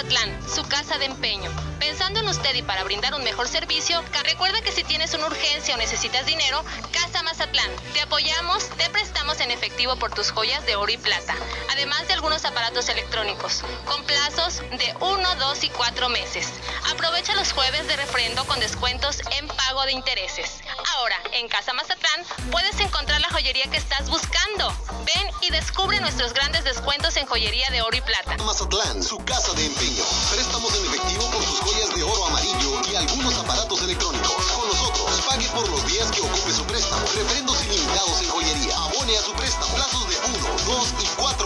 Mazatlán, su casa de empeño. Pensando en usted y para brindar un mejor servicio, recuerda que si tienes una urgencia o necesitas dinero, Casa Mazatlán. Te apoyamos, te prestamos en efectivo por tus joyas de oro y plata, además de algunos aparatos electrónicos, con plazos de 1, 2 y 4 meses. Aprovecha los jueves de refrendo con descuentos en pago de intereses. Ahora, en Casa Mazatlán, puedes encontrar la joyería que estás buscando. Ven y descubre nuestros grandes descuentos en joyería de oro y plata. Mazatlán, su casa de empeño. Préstamos en efectivo por sus joyas de oro amarillo y algunos aparatos electrónicos. Con nosotros, pague por los días que ocupe su préstamo. Refrendos ilimitados en joyería. Abone a su préstamo. Plazos de 1, 2 y 4